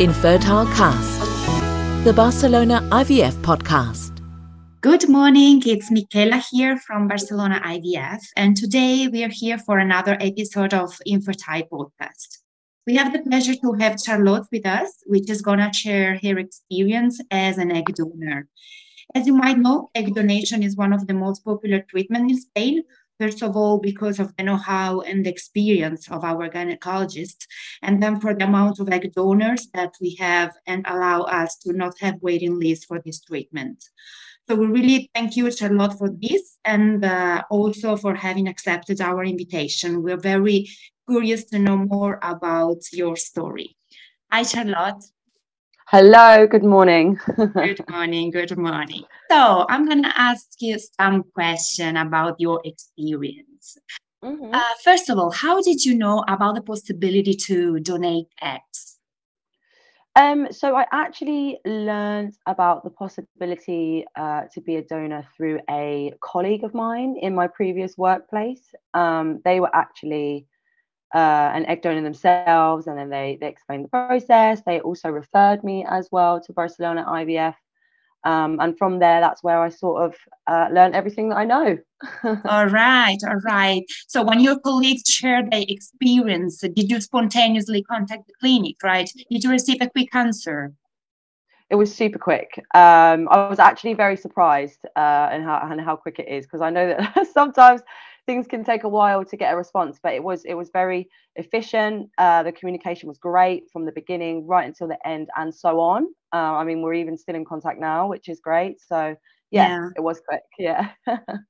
Infertile Cast, the Barcelona IVF podcast. Good morning, it's Michaela here from Barcelona IVF, and today we are here for another episode of Infertile Podcast. We have the pleasure to have Charlotte with us, which is going to share her experience as an egg donor. As you might know, egg donation is one of the most popular treatments in Spain, First of all, because of the know-how and the experience of our gynecologists, and then for the amount of egg donors that we have and allow us to not have waiting lists for this treatment. So we really thank you, Charlotte, for this and uh, also for having accepted our invitation. We're very curious to know more about your story. Hi, Charlotte. Hello, good morning. good morning, good morning. So I'm going to ask you some question about your experience. Mm-hmm. Uh, first of all, how did you know about the possibility to donate eggs? Um, so I actually learned about the possibility uh, to be a donor through a colleague of mine in my previous workplace. Um, they were actually uh, an egg donor themselves, and then they they explained the process. They also referred me as well to Barcelona IVF, um, and from there, that's where I sort of uh, learned everything that I know. all right, all right. So when your colleagues shared their experience, did you spontaneously contact the clinic? Right? Did you receive a quick answer? It was super quick. Um, I was actually very surprised uh, and how and how quick it is because I know that sometimes things can take a while to get a response but it was it was very efficient. Uh, the communication was great from the beginning right until the end and so on. Uh, i mean we're even still in contact now which is great. So yeah, yeah. it was quick. Yeah.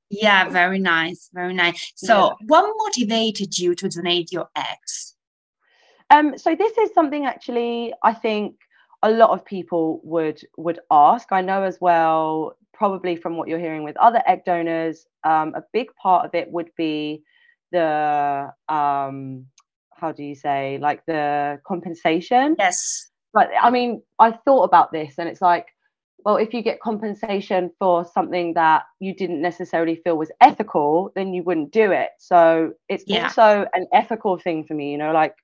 Yeah very nice very nice. So yeah. what motivated you to donate your eggs? Um so this is something actually i think a lot of people would would ask. I know as well probably from what you're hearing with other egg donors, um, a big part of it would be the um, how do you say like the compensation? Yes. But I mean, I thought about this, and it's like, well, if you get compensation for something that you didn't necessarily feel was ethical, then you wouldn't do it. So it's yeah. also an ethical thing for me, you know, like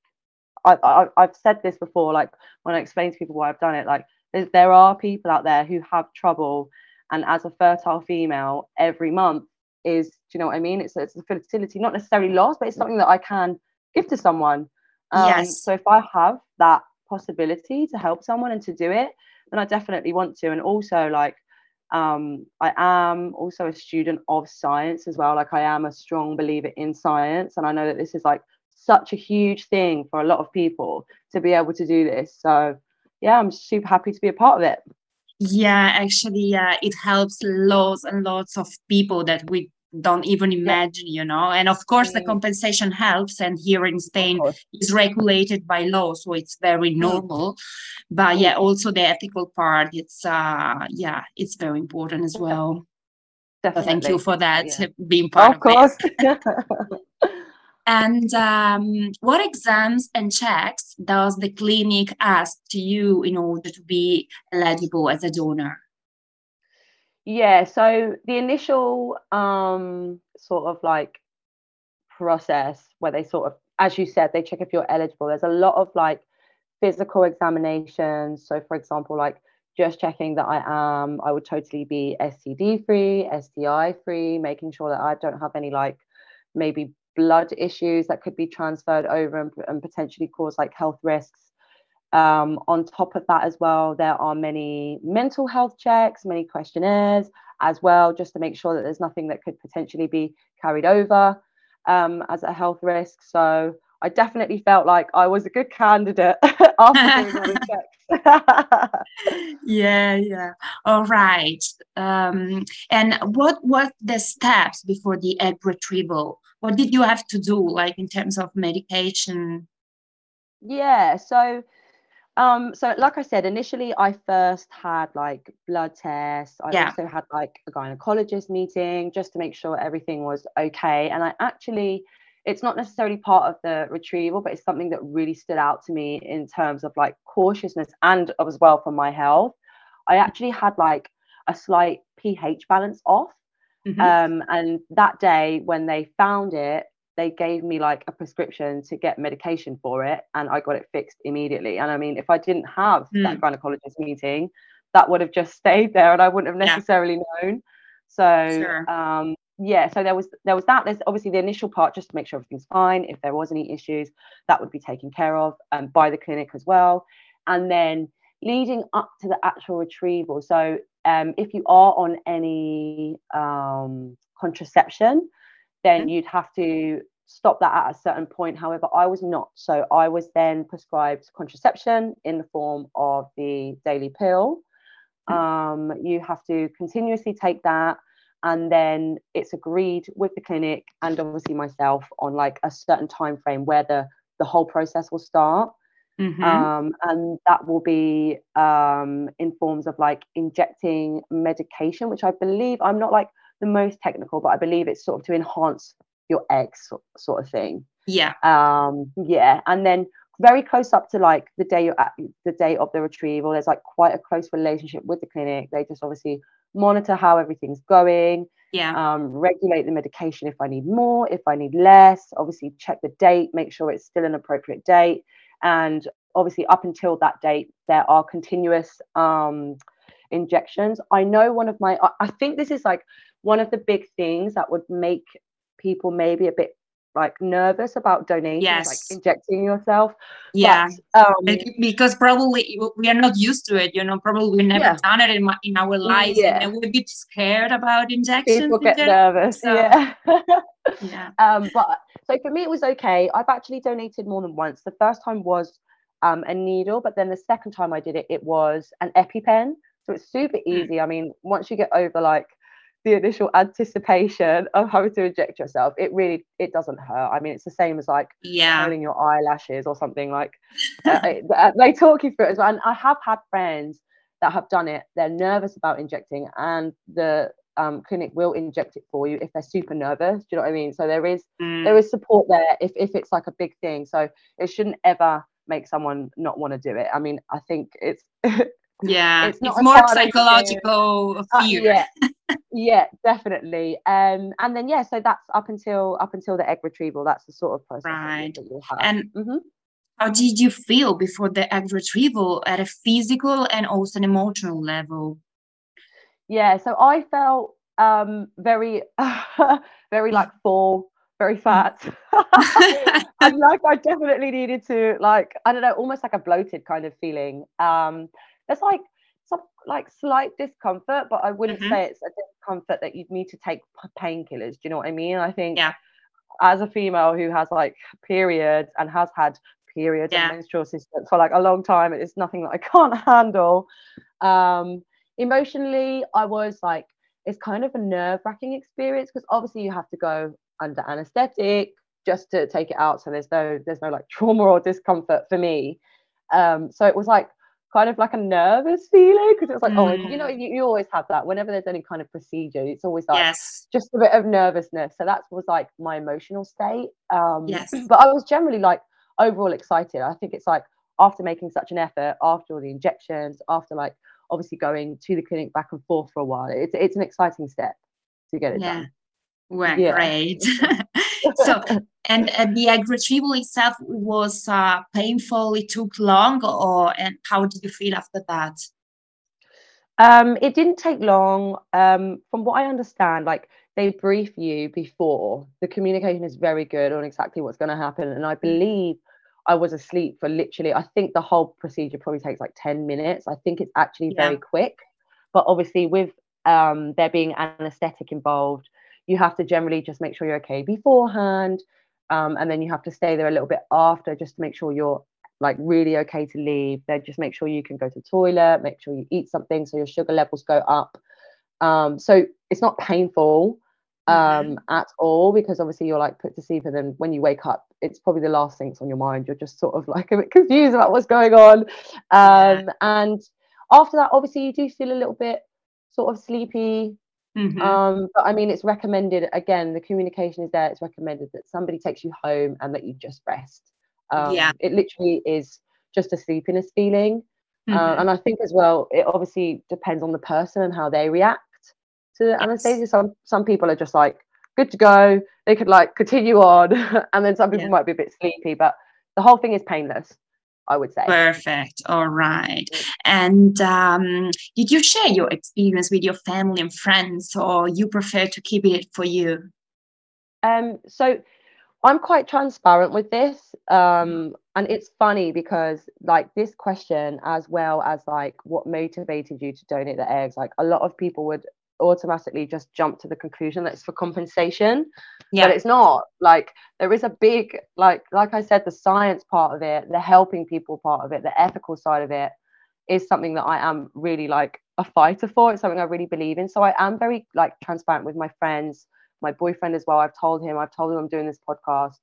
I, I, I've said this before, like when I explain to people why I've done it, like there are people out there who have trouble and as a fertile female every month is do you know what i mean? It's, it's a fertility not necessarily lost but it's something that i can give to someone. Um, yes. so if i have that possibility to help someone and to do it then i definitely want to. And also like um, i am also a student of science as well. Like i am a strong believer in science and i know that this is like such a huge thing for a lot of people to be able to do this. So yeah i'm super happy to be a part of it yeah, actually, yeah, it helps lots and lots of people that we don't even imagine, you know. And of course, the mm. compensation helps. And here in Spain, is regulated by law, so it's very mm. normal. But yeah, also the ethical part, it's uh, yeah, it's very important as well. Definitely. So thank you for that, yeah. being part of, of course. And um, what exams and checks does the clinic ask to you in order to be eligible as a donor? Yeah, so the initial um, sort of like process where they sort of, as you said, they check if you're eligible. There's a lot of like physical examinations. So, for example, like just checking that I am, I would totally be STD free, STI free, making sure that I don't have any like maybe blood issues that could be transferred over and, and potentially cause like health risks. Um, on top of that, as well, there are many mental health checks, many questionnaires as well, just to make sure that there's nothing that could potentially be carried over um, as a health risk. So I definitely felt like I was a good candidate after doing all the checks. yeah, yeah. All right. Um, and what were the steps before the egg retrieval? what did you have to do like in terms of medication yeah so um so like i said initially i first had like blood tests i yeah. also had like a gynecologist meeting just to make sure everything was okay and i actually it's not necessarily part of the retrieval but it's something that really stood out to me in terms of like cautiousness and as well for my health i actually had like a slight ph balance off Mm-hmm. Um, and that day when they found it, they gave me like a prescription to get medication for it and I got it fixed immediately. And I mean, if I didn't have mm. that gynecologist meeting, that would have just stayed there and I wouldn't have necessarily yeah. known. So sure. um, yeah, so there was there was that. There's obviously the initial part just to make sure everything's fine. If there was any issues, that would be taken care of um, by the clinic as well. And then leading up to the actual retrieval. So um, if you are on any um, contraception, then mm-hmm. you'd have to stop that at a certain point. However, I was not. So I was then prescribed contraception in the form of the daily pill. Mm-hmm. Um, you have to continuously take that. And then it's agreed with the clinic and obviously myself on like a certain time frame where the, the whole process will start. Mm-hmm. Um, and that will be um, in forms of like injecting medication, which I believe I'm not like the most technical, but I believe it's sort of to enhance your eggs sort of thing. Yeah. Um, yeah. And then very close up to like the day you're at the day of the retrieval, there's like quite a close relationship with the clinic. They just obviously monitor how everything's going. Yeah. Um, regulate the medication if I need more, if I need less. Obviously, check the date, make sure it's still an appropriate date. And obviously, up until that date, there are continuous um, injections. I know one of my, I think this is like one of the big things that would make people maybe a bit like nervous about donating, yes. like injecting yourself. Yeah, but, um, because probably we are not used to it. You know, probably we never yeah. done it in, my, in our lives, yeah. and a bit scared about injections. People get nervous. So, yeah. yeah. Um, but so for me, it was okay. I've actually donated more than once. The first time was um, a needle, but then the second time I did it, it was an EpiPen. So it's super hmm. easy. I mean, once you get over like the initial anticipation of having to inject yourself, it really it doesn't hurt. I mean, it's the same as like yeah, curling your eyelashes or something like. uh, uh, they talk you through it as well. And I have had friends that have done it. They're nervous about injecting, and the um, clinic will inject it for you if they're super nervous. Do you know what I mean? So there is mm. there is support there if if it's like a big thing. So it shouldn't ever make someone not want to do it. I mean, I think it's yeah, it's, it's more psychological uh, fear. yeah, yeah, definitely. Um, and then yeah, so that's up until up until the egg retrieval. That's the sort of process right. that you'll have. And mm-hmm. how did you feel before the egg retrieval at a physical and also an emotional level? Yeah, so I felt um very very like full very fat and like i definitely needed to like i don't know almost like a bloated kind of feeling um there's like some like slight discomfort, but I wouldn't mm-hmm. say it's a discomfort that you'd need to take painkillers. Do you know what I mean? I think yeah. as a female who has like periods and has had periods yeah. and menstrual systems for like a long time, it's nothing that I can't handle. Um, emotionally, I was like, it's kind of a nerve wracking experience because obviously you have to go under anesthetic just to take it out. So there's no there's no like trauma or discomfort for me. Um, so it was like kind of like a nervous feeling because it's like, mm. oh, you know, mm. you, you, always have that whenever there's any kind of procedure. It's always like yes. just a bit of nervousness. So that was like my emotional state. Um, yes. But I was generally like overall excited. I think it's like after making such an effort, after all the injections, after like obviously going to the clinic back and forth for a while, it's it's an exciting step to get it yeah. done. Well, yeah. great. so and uh, the egg retrieval itself was uh, painful it took long or and how did you feel after that? Um, it didn't take long. Um, from what i understand like they brief you before. The communication is very good on exactly what's going to happen and i believe i was asleep for literally i think the whole procedure probably takes like 10 minutes. I think it's actually yeah. very quick. But obviously with um, there being anesthetic involved you have to generally just make sure you're okay beforehand um, and then you have to stay there a little bit after just to make sure you're like really okay to leave. Then just make sure you can go to the toilet make sure you eat something so your sugar levels go up. Um, so it's not painful um, at all because obviously you're like put to sleep and then when you wake up it's probably the last thing that's on your mind. You're just sort of like a bit confused about what's going on. Um, yeah. and after that obviously you do feel a little bit sort of sleepy Mm-hmm. Um, but I mean, it's recommended again, the communication is there. It's recommended that somebody takes you home and that you just rest. Um, yeah. It literally is just a sleepiness feeling. Uh, mm-hmm. Uh, and I think as well, it obviously depends on the person and how they react to the yes. anesthesia. Some some people are just like good to go. they could like continue on and then some people yeah. might be a bit sleepy but the whole thing is painless I would say. Perfect. All right. And um, did you share your experience with your family and friends, or you prefer to keep it for you? Um, so I'm quite transparent with this. Um, and it's funny because like this question, as well as like what motivated you to donate the eggs, like a lot of people would automatically just jump to the conclusion that it's for compensation. Yeah. but it's not. Like there is a big like like i said the science part of it the helping people part of it the ethical side of it is something that i am really like a fighter for. It's something i really believe in. So i am very like transparent with my friends my boyfriend as well. I've told him i've told him i'm doing this podcast.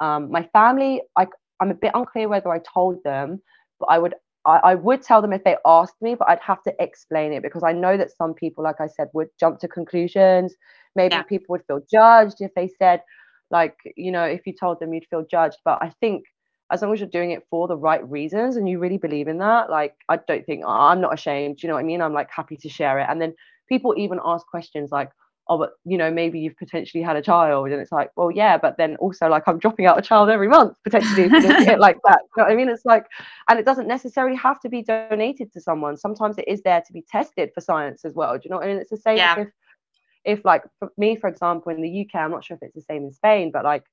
Um, my family I, i'm a bit unclear whether i told them but i would I, I would tell them if they asked me, but I'd have to explain it because I know that some people, like I said, would jump to conclusions. Maybe yeah. people would feel judged if they said, like, you know, if you told them you'd feel judged. But I think as long as you're doing it for the right reasons and you really believe in that, like, I don't think oh, I'm not ashamed. Do you know what I mean? I'm like happy to share it. And then people even ask questions like, oh, but you know, maybe you've potentially had a child. And it's like, well, yeah, but then also like I'm dropping out a child every month, potentially like that. You know what I mean? It's like, and it doesn't necessarily have to be donated to someone. Sometimes it is there to be tested for science as well. Do you know what I mean? It's the same yeah. if if like for me, for example, in the UK, I'm not sure if it's the same in Spain, but like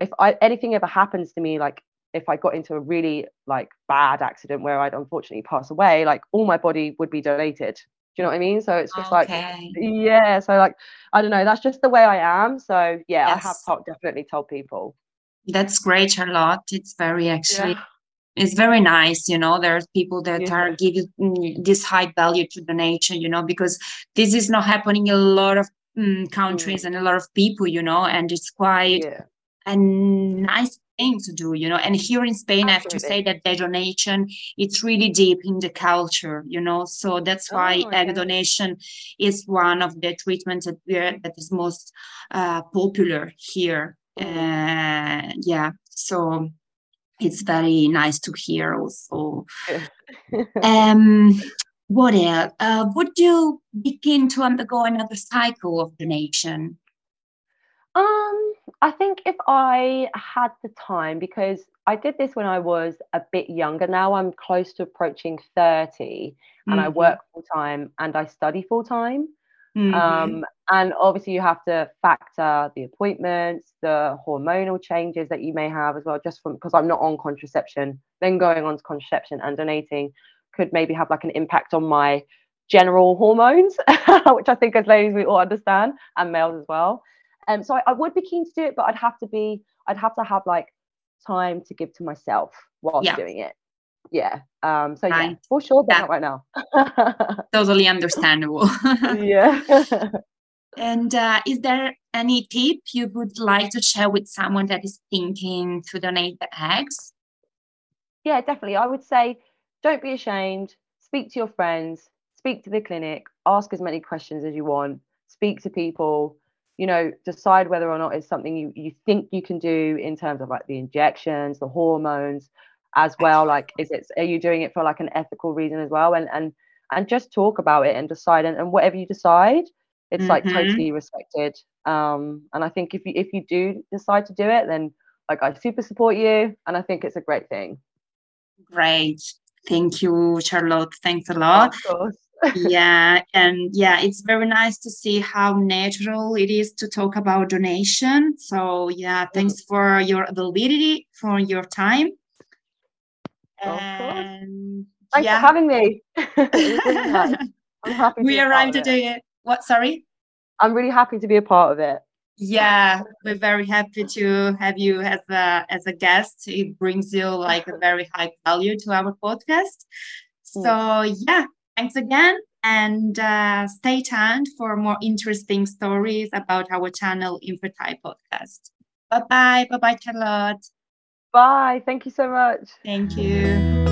if I anything ever happens to me, like if I got into a really like bad accident where I'd unfortunately pass away, like all my body would be donated you know what I mean? So it's just okay. like, yeah. So like, I don't know. That's just the way I am. So yeah, yes. I have told, definitely told people. That's great, Charlotte. It's very actually. Yeah. It's very nice, you know. There's people that yeah. are giving mm, this high value to the nature, you know, because this is not happening in a lot of um, countries mm. and a lot of people, you know, and it's quite yeah. a nice thing to do you know and here in spain Absolutely. i have to say that the donation it's really deep in the culture you know so that's why oh, egg donation is one of the treatments that we that is most uh, popular here mm. uh, yeah so it's very nice to hear also um what else uh, would you begin to undergo another cycle of donation um, I think if I had the time, because I did this when I was a bit younger. Now I'm close to approaching 30 and mm-hmm. I work full time and I study full time. Mm-hmm. Um, and obviously, you have to factor the appointments, the hormonal changes that you may have as well, just from because I'm not on contraception, then going on to contraception and donating could maybe have like an impact on my general hormones, which I think as ladies we all understand, and males as well. Um, so I, I, would be keen to do it, but I'd have to be, I'd have to have like time to give to myself whilst yeah. doing it. Yeah. Um, so yeah, for sure, but not right now. totally understandable. yeah. and uh, is there any tip you would like to share with someone that is thinking to donate the eggs? Yeah, definitely. I would say don't be ashamed. Speak to your friends. Speak to the clinic. Ask as many questions as you want. Speak to people you know decide whether or not it's something you, you think you can do in terms of like the injections the hormones as well like is it are you doing it for like an ethical reason as well? And and and just talk about it and decide and, and whatever you decide it's mm-hmm. like totally respected. Um and i think if you if you do decide to do it then like i super support you and i think it's a great thing. Great. Thank you charlotte. Thanks a lot yeah and yeah it's very nice to see how natural it is to talk about donation. So yeah thanks for your availability for your time. And thanks yeah. for having me. I'm happy we arrived to do it what sorry? I'm really happy to be a part of it. Yeah we're very happy to have you as a as a guest. It brings you like a very high value to our podcast. Hmm. so yeah Thanks again and uh, stay tuned for more interesting stories about our channel Infertile Podcast. Bye bye. Bye bye, Charlotte. Bye. Thank you so much. Thank you.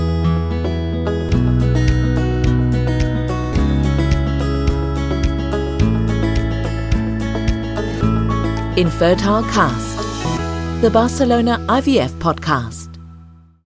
Infertile Cast, the Barcelona IVF podcast.